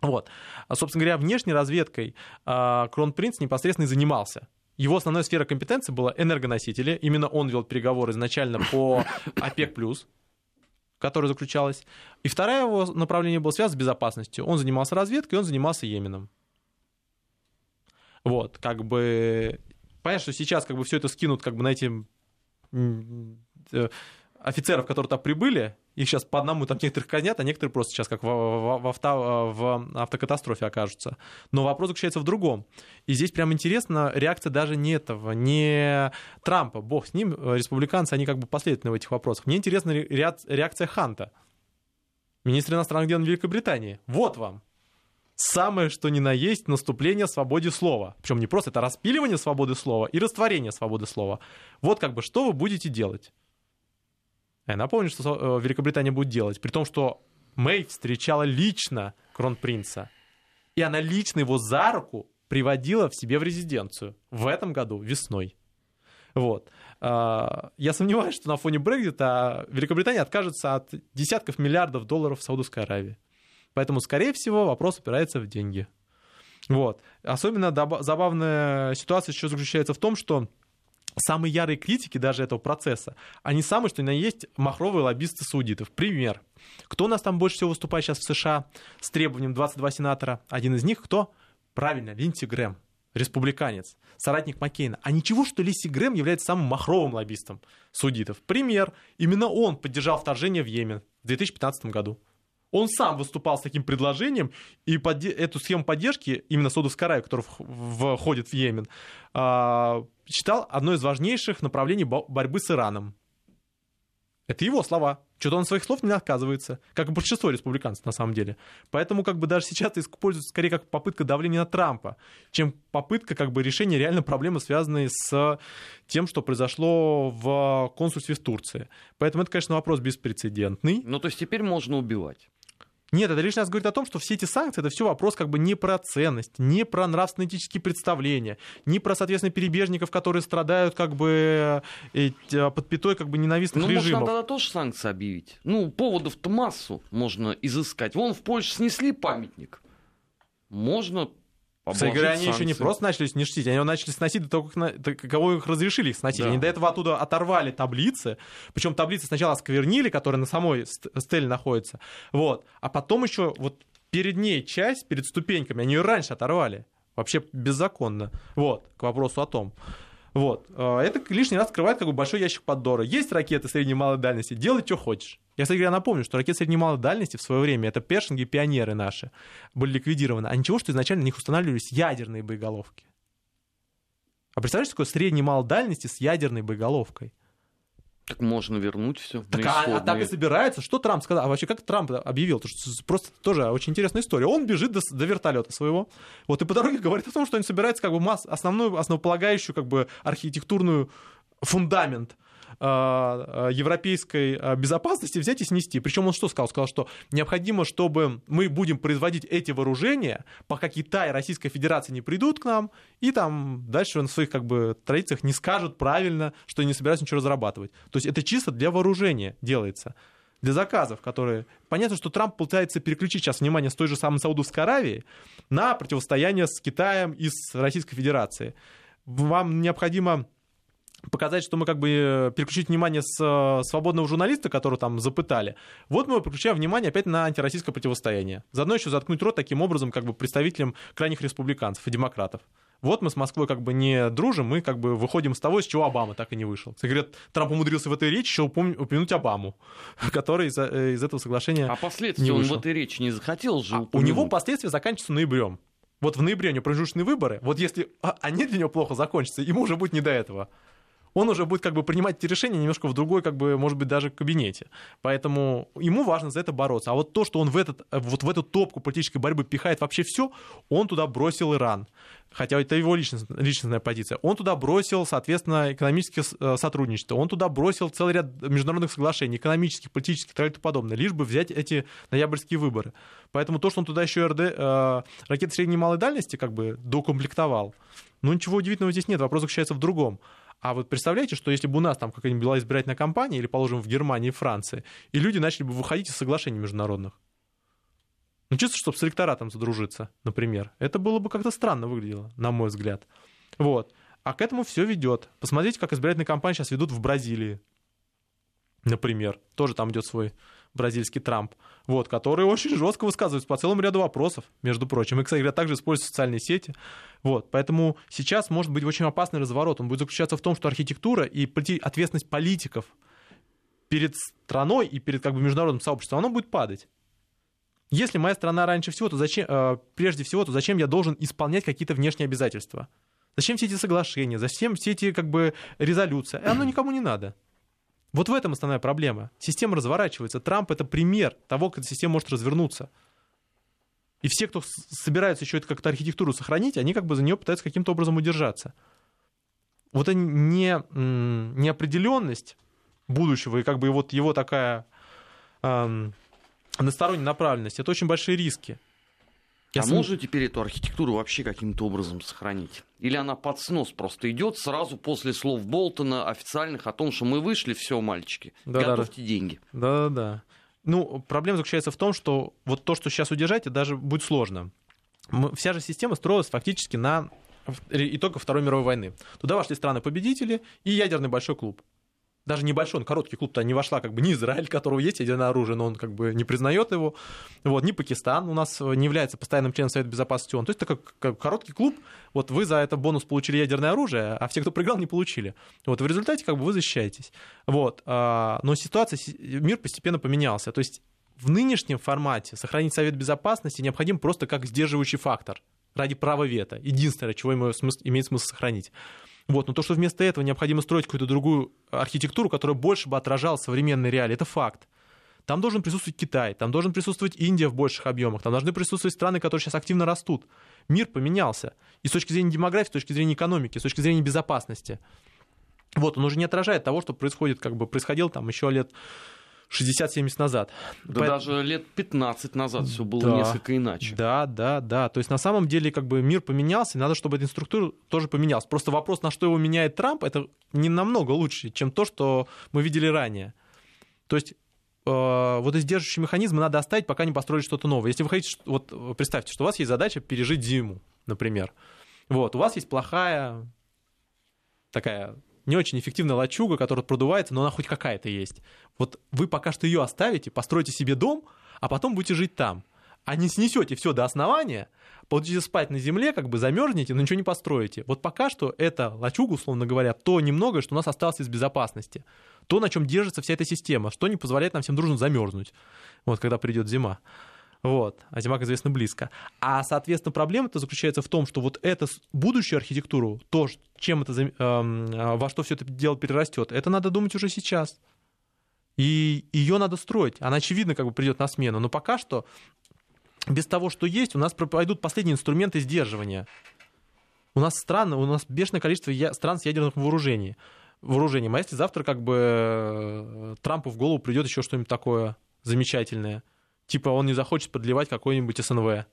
Вот. А, собственно говоря, внешней разведкой а, Кронпринц непосредственно и занимался. Его основная сфера компетенции была энергоносители. Именно он вел переговоры изначально по ОПЕК+, которая заключалась. И второе его направление было связано с безопасностью. Он занимался разведкой, он занимался Йеменом. Вот, как бы... Понятно, что сейчас как бы все это скинут как бы на эти э, офицеров, которые там прибыли, их сейчас по одному там некоторых казнят, а некоторые просто сейчас как в, в, в, авто, в автокатастрофе окажутся. Но вопрос заключается в другом. И здесь прям интересно реакция даже не этого, не Трампа, бог с ним, республиканцы, они как бы последовательны в этих вопросах. Мне интересна реакция Ханта, министра иностранных дел Великобритании. Вот вам. Самое, что ни на есть, наступление свободе слова. Причем не просто это распиливание свободы слова и растворение свободы слова. Вот как бы что вы будете делать. Я напомню, что э, Великобритания будет делать, при том, что Мэй встречала лично кронпринца, и она лично его за руку приводила в себе в резиденцию в этом году, весной. Вот. А, я сомневаюсь, что на фоне Брекзита Великобритания откажется от десятков миллиардов долларов в Саудовской Аравии. Поэтому, скорее всего, вопрос упирается в деньги. Вот. Особенно забавная ситуация еще заключается в том, что самые ярые критики даже этого процесса, они самые, что на есть, махровые лоббисты саудитов. Пример. Кто у нас там больше всего выступает сейчас в США с требованием 22 сенатора? Один из них кто? Правильно, Линдси Грэм, республиканец, соратник Маккейна. А ничего, что Лиси Грэм является самым махровым лоббистом судитов. Пример. Именно он поддержал вторжение в Йемен в 2015 году. Он сам выступал с таким предложением, и под эту схему поддержки, именно Саудовской Аравии, которая входит в Йемен, а, считал одной из важнейших направлений борьбы с Ираном. Это его слова. Что-то он своих слов не отказывается, как и большинство республиканцев на самом деле. Поэтому как бы даже сейчас это используется скорее как попытка давления на Трампа, чем попытка как бы решения реально проблемы, связанной с тем, что произошло в консульстве в Турции. Поэтому это, конечно, вопрос беспрецедентный. Ну, то есть теперь можно убивать. Нет, это лишний раз говорит о том, что все эти санкции, это все вопрос как бы не про ценность, не про нравственно-этические представления, не про, соответственно, перебежников, которые страдают как бы э, э, под пятой как бы ненавистных ну, режимов. Ну, можно тогда тоже санкции объявить. Ну, поводов-то массу можно изыскать. Вон в Польше снесли памятник. Можно кстати говоря, они еще не просто начали сносить, они его начали сносить до того, как кого их разрешили их сносить. Да. Они до этого оттуда оторвали таблицы, причем таблицы сначала осквернили, которые на самой стеле находятся, вот, а потом еще вот перед ней часть, перед ступеньками, они ее раньше оторвали. Вообще беззаконно. Вот, к вопросу о том. Вот. Э, это лишний раз открывает как бы большой ящик Пандоры. Есть ракеты средней и малой дальности, делай, что хочешь. Я, кстати говоря, напомню, что ракеты средней и малой дальности в свое время, это першинги, пионеры наши, были ликвидированы. А ничего, что изначально на них устанавливались ядерные боеголовки. А представляете, такое средней и малой дальности с ядерной боеголовкой? Так можно вернуть все. Так, а, а так и собирается. Что Трамп сказал? А вообще, как Трамп объявил? То, что просто тоже очень интересная история. Он бежит до, до вертолета своего. Вот и по дороге говорит о том, что он собирается как бы масс, основную, основополагающую как бы архитектурную фундамент европейской а, безопасности взять и снести. Причем он что сказал? Сказал, что необходимо, чтобы мы будем производить эти вооружения, пока Китай и Российская Федерация не придут к нам, и там дальше на своих как бы традициях не скажут правильно, что не собираются ничего разрабатывать. То есть это чисто для вооружения делается для заказов, которые... Понятно, что Трамп пытается переключить сейчас внимание с той же самой Саудовской Аравии на противостояние с Китаем и с Российской Федерацией. Вам необходимо показать, что мы как бы э, переключить внимание с э, свободного журналиста, которого там запытали. Вот мы переключаем внимание опять на антироссийское противостояние. Заодно еще заткнуть рот таким образом как бы представителям крайних республиканцев и демократов. Вот мы с Москвой как бы не дружим, мы как бы выходим с того, с чего Обама так и не вышел. Кстати, говорят, Трамп умудрился в этой речи еще упомянуть Обаму, который из, э, из этого соглашения А последствия он в этой речи не захотел же а У него последствия заканчиваются ноябрем. Вот в ноябре у него промежуточные выборы. Вот если а, они для него плохо закончатся, ему уже будет не до этого он уже будет как бы принимать эти решения немножко в другой, как бы, может быть, даже кабинете. Поэтому ему важно за это бороться. А вот то, что он в, этот, вот в эту топку политической борьбы пихает вообще все, он туда бросил Иран. Хотя это его личностная, личностная позиция. Он туда бросил, соответственно, экономическое э, сотрудничество. Он туда бросил целый ряд международных соглашений, экономических, политических и тому подобное, лишь бы взять эти ноябрьские выборы. Поэтому то, что он туда еще РД, э, ракеты средней и малой дальности как бы докомплектовал, ну ничего удивительного здесь нет. Вопрос заключается в другом. А вот представляете, что если бы у нас там какая-нибудь была избирательная кампания, или, положим, в Германии и Франции, и люди начали бы выходить из соглашений международных, ну, чисто, чтобы с электоратом задружиться, например. Это было бы как-то странно выглядело, на мой взгляд. Вот. А к этому все ведет. Посмотрите, как избирательные кампании сейчас ведут в Бразилии, например. Тоже там идет свой бразильский Трамп, вот, который очень жестко высказывается по целому ряду вопросов, между прочим. И, кстати говоря, также используют социальные сети. Вот, поэтому сейчас может быть очень опасный разворот. Он будет заключаться в том, что архитектура и ответственность политиков перед страной и перед как бы, международным сообществом, оно будет падать. Если моя страна раньше всего, то зачем, э, прежде всего, то зачем я должен исполнять какие-то внешние обязательства? Зачем все эти соглашения? Зачем все эти как бы резолюции? Оно никому не надо. Вот в этом основная проблема. Система разворачивается. Трамп это пример того, как эта система может развернуться. И все, кто собираются еще это как-то архитектуру сохранить, они как бы за нее пытаются каким-то образом удержаться. Вот это не, неопределенность будущего и как бы вот его такая эм, односторонняя направленность, это очень большие риски. Я а сам... можно теперь эту архитектуру вообще каким-то образом сохранить? Или она под снос просто идет сразу после слов Болтона официальных о том, что мы вышли, все, мальчики, да, готовьте да, деньги. Да-да-да. Ну, проблема заключается в том, что вот то, что сейчас удержать, даже будет сложно. Вся же система строилась фактически на итогах Второй мировой войны. Туда вошли страны-победители и ядерный большой клуб даже небольшой, он короткий клуб, туда не вошла как бы ни Израиль, которого есть ядерное оружие, но он как бы не признает его, вот, ни Пакистан у нас не является постоянным членом Совета Безопасности ООН. То есть это как, короткий клуб, вот вы за это бонус получили ядерное оружие, а все, кто проиграл, не получили. Вот в результате как бы вы защищаетесь. Вот, а, но ситуация, мир постепенно поменялся. То есть в нынешнем формате сохранить Совет Безопасности необходим просто как сдерживающий фактор ради права вето. Единственное, чего ему имеет смысл сохранить. Вот. Но то, что вместо этого необходимо строить какую-то другую архитектуру, которая больше бы отражала современные реалии, это факт. Там должен присутствовать Китай, там должен присутствовать Индия в больших объемах, там должны присутствовать страны, которые сейчас активно растут. Мир поменялся. И с точки зрения демографии, с точки зрения экономики, с точки зрения безопасности. Вот, он уже не отражает того, что происходит, как бы происходило там еще лет 60-70 назад. Да По... даже лет 15 назад все было да, несколько иначе. Да, да, да. То есть на самом деле как бы мир поменялся, и надо, чтобы эта инструктура тоже поменялась. Просто вопрос, на что его меняет Трамп, это не намного лучше, чем то, что мы видели ранее. То есть э, вот эти держащие механизмы надо оставить, пока не построили что-то новое. Если вы хотите, вот представьте, что у вас есть задача пережить зиму, например. Вот, у вас есть плохая такая не очень эффективная лачуга, которая продувается, но она хоть какая-то есть. Вот вы пока что ее оставите, постройте себе дом, а потом будете жить там. А не снесете все до основания, будете спать на земле, как бы замерзнете, но ничего не построите. Вот пока что это лачуга, условно говоря, то немного, что у нас осталось из безопасности. То, на чем держится вся эта система, что не позволяет нам всем дружно замерзнуть, вот когда придет зима. Вот. А зима, как известно, близко. А, соответственно, проблема-то заключается в том, что вот эту будущую архитектуру, то, чем это, э, во что все это дело перерастет, это надо думать уже сейчас. И ее надо строить. Она, очевидно, как бы придет на смену. Но пока что без того, что есть, у нас пойдут последние инструменты сдерживания. У нас страны, у нас бешеное количество стран с ядерным вооружением. вооружением. А если завтра как бы э, Трампу в голову придет еще что-нибудь такое замечательное – Типа он не захочет подливать какой-нибудь СНВ.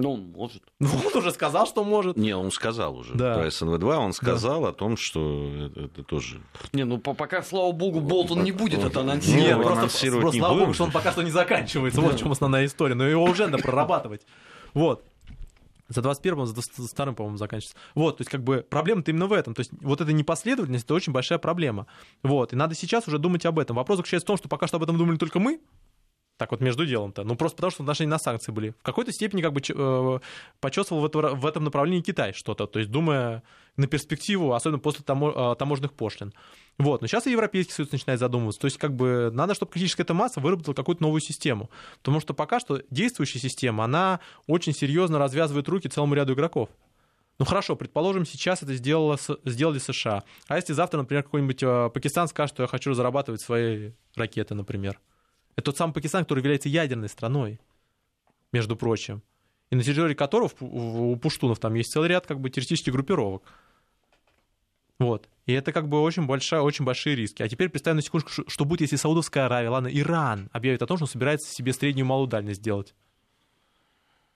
Ну, он может. Ну, он уже сказал, что может. Не, он сказал уже да. про СНВ-2, он сказал да. о том, что это, это тоже... Не, ну пока, слава богу, Болтон не будет это анонсировать. Нет, просто, анонсировать просто, не слава богу, что он пока что не заканчивается. Вот в чем основная история. Но его уже надо прорабатывать. Вот. За 21-м, за старым, по-моему, заканчивается. Вот, то есть, как бы, проблема-то именно в этом. То есть, вот эта непоследовательность, это очень большая проблема. Вот, и надо сейчас уже думать об этом. Вопрос заключается в том, что пока что об этом думали только мы, так вот между делом-то. Ну, просто потому, что отношения на санкции были. В какой-то степени как бы э, почувствовал в, это, в этом направлении Китай что-то. То есть, думая на перспективу, особенно после тамо, э, таможенных пошлин. Вот. Но сейчас и Европейский Союз начинает задумываться. То есть, как бы надо, чтобы критическая эта масса выработала какую-то новую систему. Потому что пока что действующая система, она очень серьезно развязывает руки целому ряду игроков. Ну хорошо, предположим, сейчас это сделало, сделали США. А если завтра, например, какой-нибудь э, Пакистан скажет, что я хочу разрабатывать свои ракеты, например, это тот самый Пакистан, который является ядерной страной, между прочим. И на территории которого у пуштунов там есть целый ряд как бы террористических группировок. Вот. И это как бы очень, большая, очень большие риски. А теперь представим на секундочку, что будет, если Саудовская Аравия, ладно, Иран объявит о том, что собирается себе среднюю малую дальность сделать.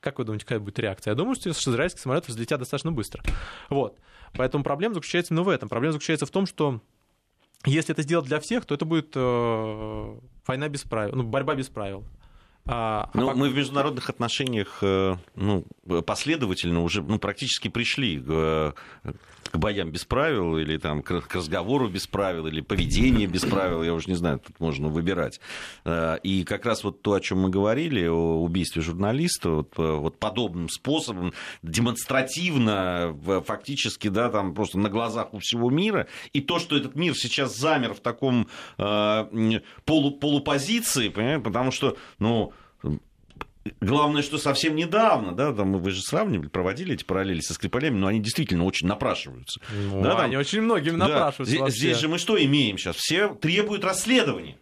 Как вы думаете, какая будет реакция? Я думаю, что израильские самолеты взлетят достаточно быстро. Вот. Поэтому проблема заключается именно в этом. Проблема заключается в том, что если это сделать для всех, то это будет э, война без правил, ну, борьба без правил. А, а ну, а мы в международных отношениях э, ну, последовательно уже ну, практически пришли к, к боям без правил, или там, к, к разговору без правил, или поведению без правил, я уже не знаю, тут можно выбирать. Э, и как раз вот то, о чем мы говорили, о убийстве журналиста, вот, э, вот подобным способом, демонстративно, фактически, да, там просто на глазах у всего мира, и то, что этот мир сейчас замер в таком э, полу, полупозиции, понимаете, потому что, ну, Главное, что совсем недавно, да, там вы же сравнивали, проводили эти параллели со Скрипалями, но они действительно очень напрашиваются. Ну, да, там, они очень многим напрашиваются. Да, здесь, здесь же мы что имеем сейчас? Все требуют расследования.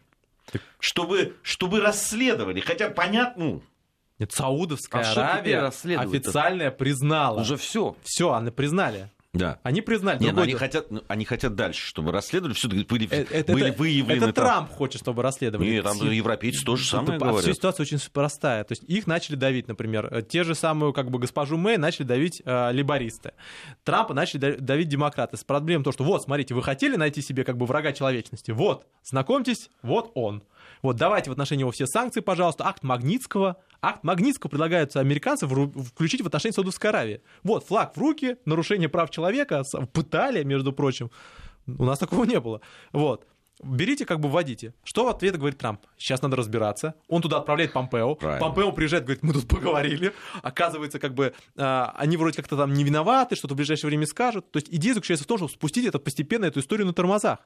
Чтобы, чтобы расследовали. Хотя понятно, ну, нет, Саудовская а Аравия официально признала. Уже все. Все, они признали. Да. Они признали. Нет, они, хотят, ну, они хотят дальше, чтобы расследовали. Все-таки были, это, были это, выявлены. Это там... Трамп хочет, чтобы расследовали. Нет, там европейцы тоже самое это, говорят. А ситуация очень простая. То есть их начали давить, например, те же самые, как бы, госпожу Мэй начали давить э, либористы. Трампа начали давить демократы. С проблемой то, что вот, смотрите, вы хотели найти себе как бы врага человечности. Вот, знакомьтесь, вот он. Вот, давайте в отношении его все санкции, пожалуйста. Акт Магнитского. Акт Магнитского предлагается американцам включить в отношении Саудовской Аравии. Вот, флаг в руки, нарушение прав человека, пытали, между прочим. У нас такого не было. Вот. Берите, как бы вводите. Что в ответ говорит Трамп? Сейчас надо разбираться. Он туда отправляет Помпео. Правильно. Помпео приезжает, говорит, мы тут поговорили. Оказывается, как бы э, они вроде как-то там не виноваты, что-то в ближайшее время скажут. То есть идея заключается в том, чтобы спустить это постепенно, эту историю на тормозах.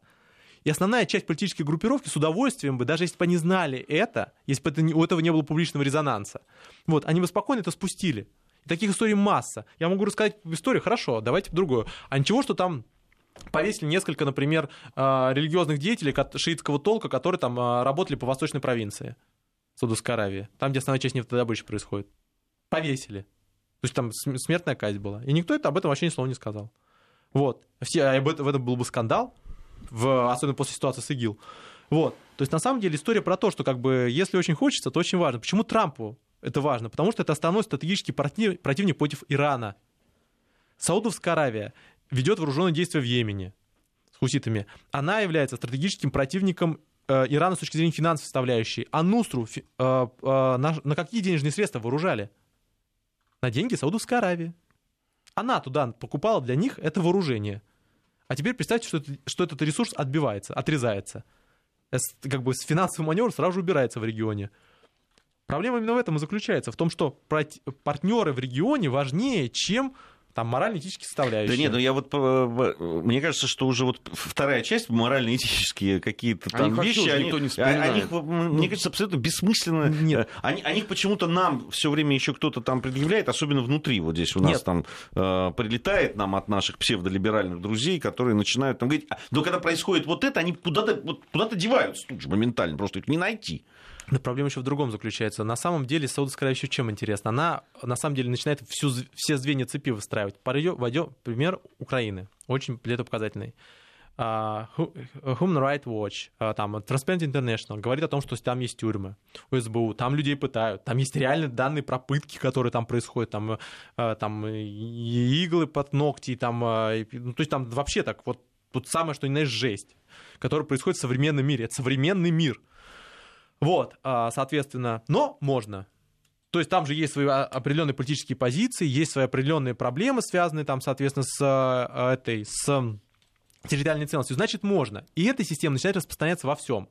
И основная часть политической группировки с удовольствием бы, даже если бы они знали это, если бы это, у этого не было публичного резонанса, вот, они бы спокойно это спустили. И таких историй масса. Я могу рассказать историю, хорошо, давайте другую. А ничего, что там повесили несколько, например, а, религиозных деятелей шиитского толка, которые там а, работали по восточной провинции Саудовской Аравии, там, где основная часть нефтедобычи происходит. Повесили. То есть там смертная казнь была. И никто это об этом вообще ни слова не сказал. Вот. Все, а об этом, в этом был бы скандал, в, особенно после ситуации с ИГИЛ. Вот. То есть, на самом деле, история про то, что, как бы, если очень хочется, то очень важно. Почему Трампу это важно? Потому что это основной стратегический против, противник против Ирана. Саудовская Аравия ведет вооруженные действия в Йемене с хуситами. Она является стратегическим противником э, Ирана с точки зрения финансовой составляющей. А Нусру э, э, на, на какие денежные средства вооружали? На деньги Саудовской Аравии. Она туда покупала для них это вооружение – а теперь представьте, что, что этот ресурс отбивается, отрезается. Как бы с финансовым маневр сразу же убирается в регионе. Проблема именно в этом и заключается, в том, что партнеры в регионе важнее, чем там морально-этические составляющие. Да нет, ну я вот, мне кажется, что уже вот вторая часть, морально-этические какие-то там они вещи, они, не они, мне ну, кажется, абсолютно бессмысленно. Нет. Они, они почему-то нам все время еще кто-то там предъявляет, особенно внутри, вот здесь у нас нет. там э, прилетает нам от наших псевдолиберальных друзей, которые начинают там говорить, но когда происходит вот это, они куда-то вот, куда деваются тут же моментально, просто их не найти. Но проблема еще в другом заключается. На самом деле Саудовская Аравия еще чем интересна? Она на самом деле начинает всю, все звенья цепи выстраивать. Пойдем, пример Украины. Очень летопоказательный. Uh, Human Rights Watch, uh, там, Transparent International говорит о том, что там есть тюрьмы, СБУ, там людей пытают, там есть реальные данные про пытки, которые там происходят, там, uh, там иглы под ногти, там, ну, то есть там вообще так, вот, вот самое, что ни на есть жесть, которая происходит в современном мире. Это современный мир. Вот, а, соответственно, но можно. То есть там же есть свои определенные политические позиции, есть свои определенные проблемы, связанные там, соответственно, с а, этой, с территориальной целостью. Значит, можно. И эта система начинает распространяться во всем.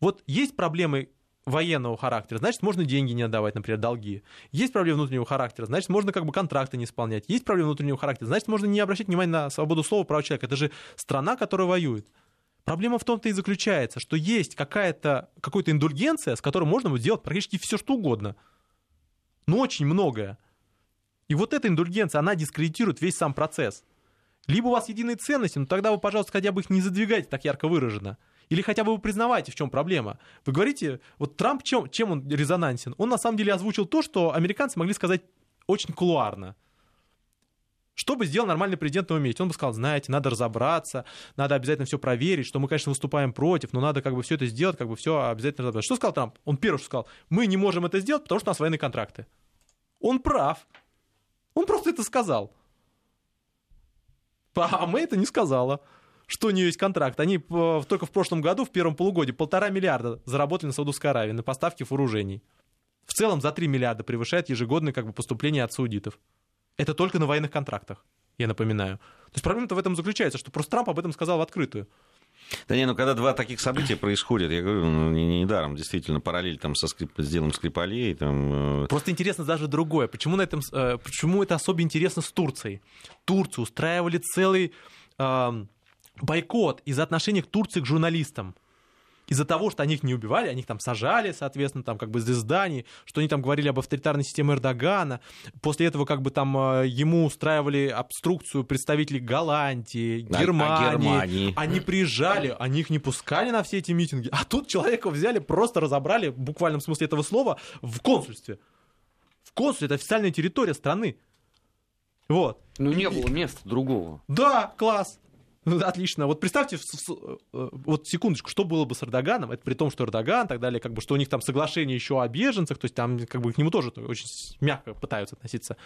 Вот есть проблемы военного характера, значит, можно деньги не отдавать, например, долги. Есть проблемы внутреннего характера, значит, можно как бы контракты не исполнять. Есть проблемы внутреннего характера, значит, можно не обращать внимания на свободу слова, права человека. Это же страна, которая воюет. Проблема в том-то и заключается, что есть какая-то, какая-то индульгенция, с которой можно сделать практически все, что угодно. Но очень многое. И вот эта индульгенция, она дискредитирует весь сам процесс. Либо у вас единые ценности, но тогда вы, пожалуйста, хотя бы их не задвигайте так ярко выраженно. Или хотя бы вы признавайте, в чем проблема. Вы говорите, вот Трамп, чем, чем он резонансен? Он на самом деле озвучил то, что американцы могли сказать очень кулуарно. Что бы сделал нормальный президент на умеете? Он бы сказал, знаете, надо разобраться, надо обязательно все проверить, что мы, конечно, выступаем против, но надо как бы все это сделать, как бы все обязательно разобраться. Что сказал Трамп? Он первый что сказал, мы не можем это сделать, потому что у нас военные контракты. Он прав. Он просто это сказал. А мы это не сказала что у нее есть контракт. Они э, только в прошлом году, в первом полугодии, полтора миллиарда заработали на Саудовской Аравии на поставки вооружений. В целом за 3 миллиарда превышает ежегодные как бы, поступления от саудитов. Это только на военных контрактах, я напоминаю. То есть проблема-то в этом заключается, что просто Трамп об этом сказал в открытую. Да не, ну когда два таких события происходят, я говорю, ну, недаром, не действительно, параллель там со скрип, с делом Скрипалей. Там... Э, Просто интересно даже другое. Почему, на этом, э, почему это особо интересно с Турцией? Турцию устраивали целый э, бойкот из-за отношения к Турции к журналистам из-за того, что они их не убивали, они их там сажали, соответственно, там как бы из зданий, что они там говорили об авторитарной системе Эрдогана. После этого как бы там э, ему устраивали обструкцию представителей Голландии, Германии. А, а Германии. Они приезжали, они их не пускали на все эти митинги. А тут человека взяли, просто разобрали, в буквальном смысле этого слова, в консульстве. В консульстве, это официальная территория страны. Вот. Ну, не было места другого. Да, класс. Отлично. Вот представьте, вот секундочку, что было бы с Эрдоганом, это при том, что Эрдоган и так далее, как бы, что у них там соглашение еще о беженцах, то есть там как бы к нему тоже очень мягко пытаются относиться.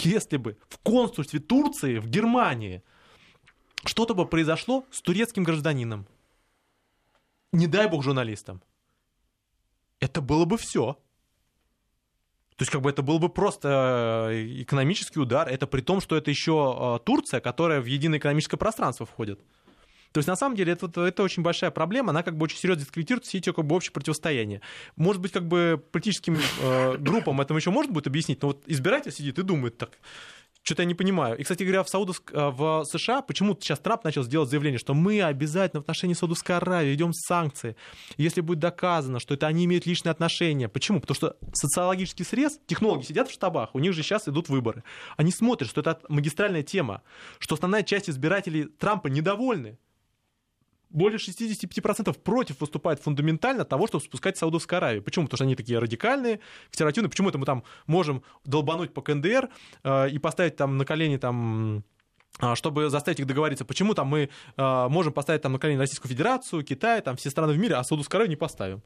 Если бы в консульстве Турции в Германии что-то бы произошло с турецким гражданином, не дай бог журналистам, это было бы все. То есть, как бы это был бы просто э, экономический удар. Это при том, что это еще э, Турция, которая в единое экономическое пространство входит. То есть, на самом деле, это, это очень большая проблема, она как бы очень серьезно дискредитирует все эти как бы, общее противостояние. Может быть, как бы политическим э, группам это еще может будет объяснить, но вот избиратель сидит и думает так, что-то я не понимаю. И, кстати говоря, в, Саудовск... Э, в США почему-то сейчас Трамп начал сделать заявление, что мы обязательно в отношении Саудовской Аравии ведем санкции, если будет доказано, что это они имеют личные отношения. Почему? Потому что социологический срез, технологи сидят в штабах, у них же сейчас идут выборы. Они смотрят, что это магистральная тема, что основная часть избирателей Трампа недовольны более 65% против выступает фундаментально того, чтобы спускать Саудовскую Аравию. Почему? Потому что они такие радикальные, консервативные. Почему это мы там можем долбануть по КНДР э, и поставить там на колени там э, чтобы заставить их договориться, почему там мы э, можем поставить там на колени Российскую Федерацию, Китай, там все страны в мире, а Саудовскую Аравию не поставим.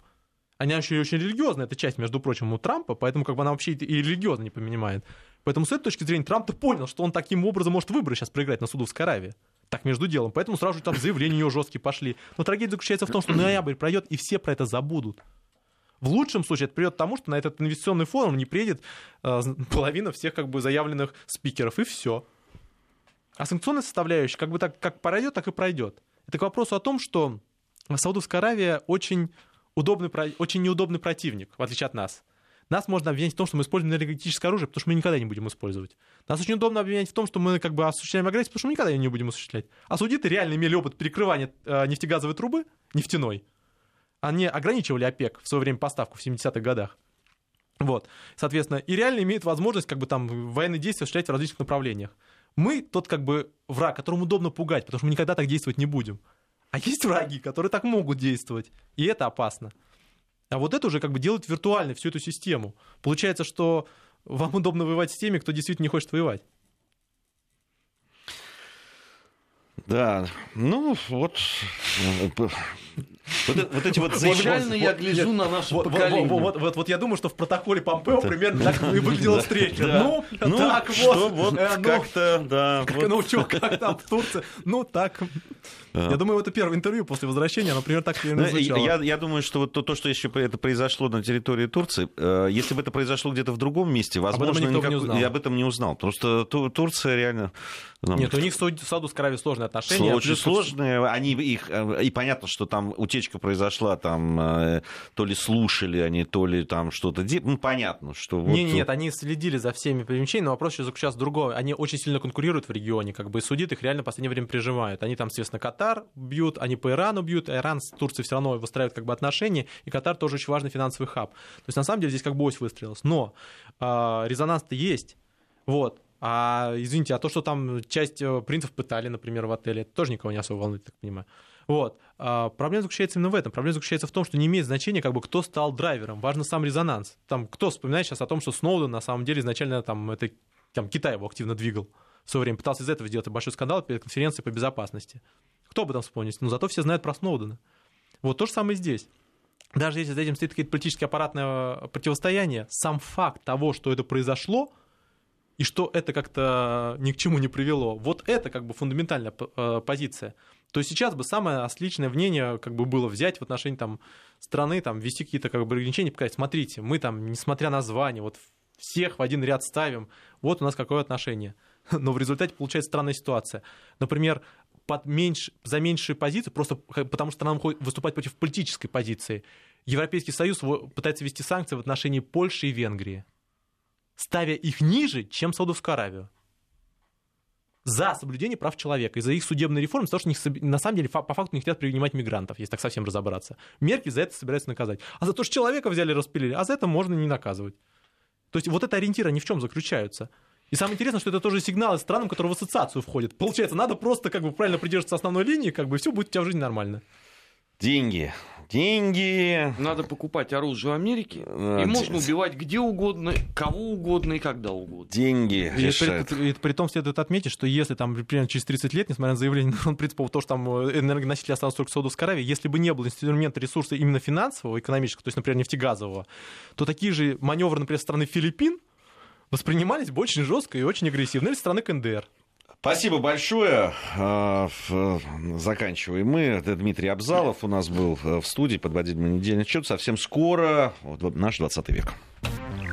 Они вообще очень религиозная, эта часть, между прочим, у Трампа, поэтому как бы она вообще и религиозно не понимает. Поэтому с этой точки зрения Трамп-то понял, что он таким образом может выборы сейчас проиграть на Саудовской Аравии. Так, между делом. Поэтому сразу же там заявления него жесткие пошли. Но трагедия заключается в том, что ноябрь пройдет, и все про это забудут. В лучшем случае это приведет к тому, что на этот инвестиционный форум не приедет э, половина всех как бы заявленных спикеров, и все. А санкционная составляющая как бы так как пройдет, так и пройдет. Это к вопросу о том, что Саудовская Аравия очень, удобный, очень неудобный противник, в отличие от нас. Нас можно обвинять в том, что мы используем энергетическое оружие, потому что мы никогда не будем использовать. Нас очень удобно обвинять в том, что мы как бы осуществляем агрессию, потому что мы никогда ее не будем осуществлять. А судиты реально имели опыт перекрывания э, нефтегазовой трубы, нефтяной. Они ограничивали ОПЕК в свое время поставку в 70-х годах. Вот, соответственно, и реально имеют возможность как бы там военные действия осуществлять в различных направлениях. Мы тот как бы враг, которому удобно пугать, потому что мы никогда так действовать не будем. А есть враги, которые так могут действовать, и это опасно. А вот это уже как бы делает виртуальной всю эту систему. Получается, что вам удобно воевать с теми, кто действительно не хочет воевать. Да, ну вот вот, вот эти вот Изначально я гляжу на наше вот, поколение. Вот, вот, вот, вот я думаю, что в протоколе Помпео примерно так и выглядела встреча. Ну, ну, так вот. вот э, ну, как-то, да. Как, ну, что, как там в Турции? Ну, так. Я думаю, это первое интервью после возвращения, например, так и ну, я, думаю, что вот то, то, что еще это произошло на территории Турции, э, если бы это произошло где-то в другом месте, возможно, я об этом не узнал. Потому что Турция реально нет, у них с Саудовской Аравией сложные отношения. Очень сложные. Они их, э, и понятно, что там утечка произошла, там э, то ли слушали они, то ли там что-то... Ну, понятно, что... Вот... Нет, нет, они следили за всеми перемещениями, но вопрос еще заключается в другом. Они очень сильно конкурируют в регионе, как бы, и судит их реально в последнее время прижимают. Они там, соответственно, Катар бьют, они по Ирану бьют, а Иран с Турцией все равно выстраивают как бы отношения, и Катар тоже очень важный финансовый хаб. То есть, на самом деле, здесь как бы ось выстроилась. Но э, резонанс-то есть. Вот. А, извините, а то, что там часть э, принцев пытали, например, в отеле, это тоже никого не особо волнует, так понимаю. Вот. А проблема заключается именно в этом. Проблема заключается в том, что не имеет значения, как бы, кто стал драйвером. Важно сам резонанс. Там, кто вспоминает сейчас о том, что Сноуден на самом деле изначально там, это, там, Китай его активно двигал в свое время. Пытался из этого сделать большой скандал перед конференцией по безопасности. Кто об этом вспомнит? Но зато все знают про Сноудена. Вот то же самое здесь. даже если за этим стоит какое-то политическое аппаратное противостояние, сам факт того, что это произошло, и что это как-то ни к чему не привело, вот это как бы фундаментальная э, позиция. То есть сейчас бы самое отличное мнение как бы было взять в отношении там, страны, там, ввести какие-то как бы, ограничения, показать, смотрите, мы там, несмотря на звание, вот всех в один ряд ставим, вот у нас какое отношение. Но в результате получается странная ситуация. Например, под меньш... за меньшие позиции, просто потому что нам выступать против политической позиции, Европейский Союз пытается ввести санкции в отношении Польши и Венгрии, ставя их ниже, чем Саудовскую Аравию за соблюдение прав человека, и за их судебные реформы, потому что них, на самом деле по факту не хотят принимать мигрантов, если так совсем разобраться. Меркель за это собирается наказать. А за то, что человека взяли, распилили, а за это можно не наказывать. То есть вот это ориентиры, они в чем заключаются? И самое интересное, что это тоже сигналы странам, которые в ассоциацию входят. Получается, надо просто как бы правильно придерживаться основной линии, как бы все будет у тебя в жизни нормально. Деньги. Деньги. Надо покупать оружие в Америке, и можно убивать где угодно, кого угодно и когда угодно. Деньги и решают. При, при, при том следует отметить, что если там примерно через 30 лет, несмотря на заявление принципа, то, что там э, энергоносители останутся только в Саудовской Аравии, если бы не было инструмента ресурса именно финансового, экономического, то есть, например, нефтегазового, то такие же маневры, например, страны Филиппин воспринимались бы очень жестко и очень агрессивно, или страны КНДР. Спасибо большое. А, заканчиваем мы. Это Дмитрий Абзалов у нас был э, в студии. Подводили мы недельный отчет. Совсем скоро наш 20 век.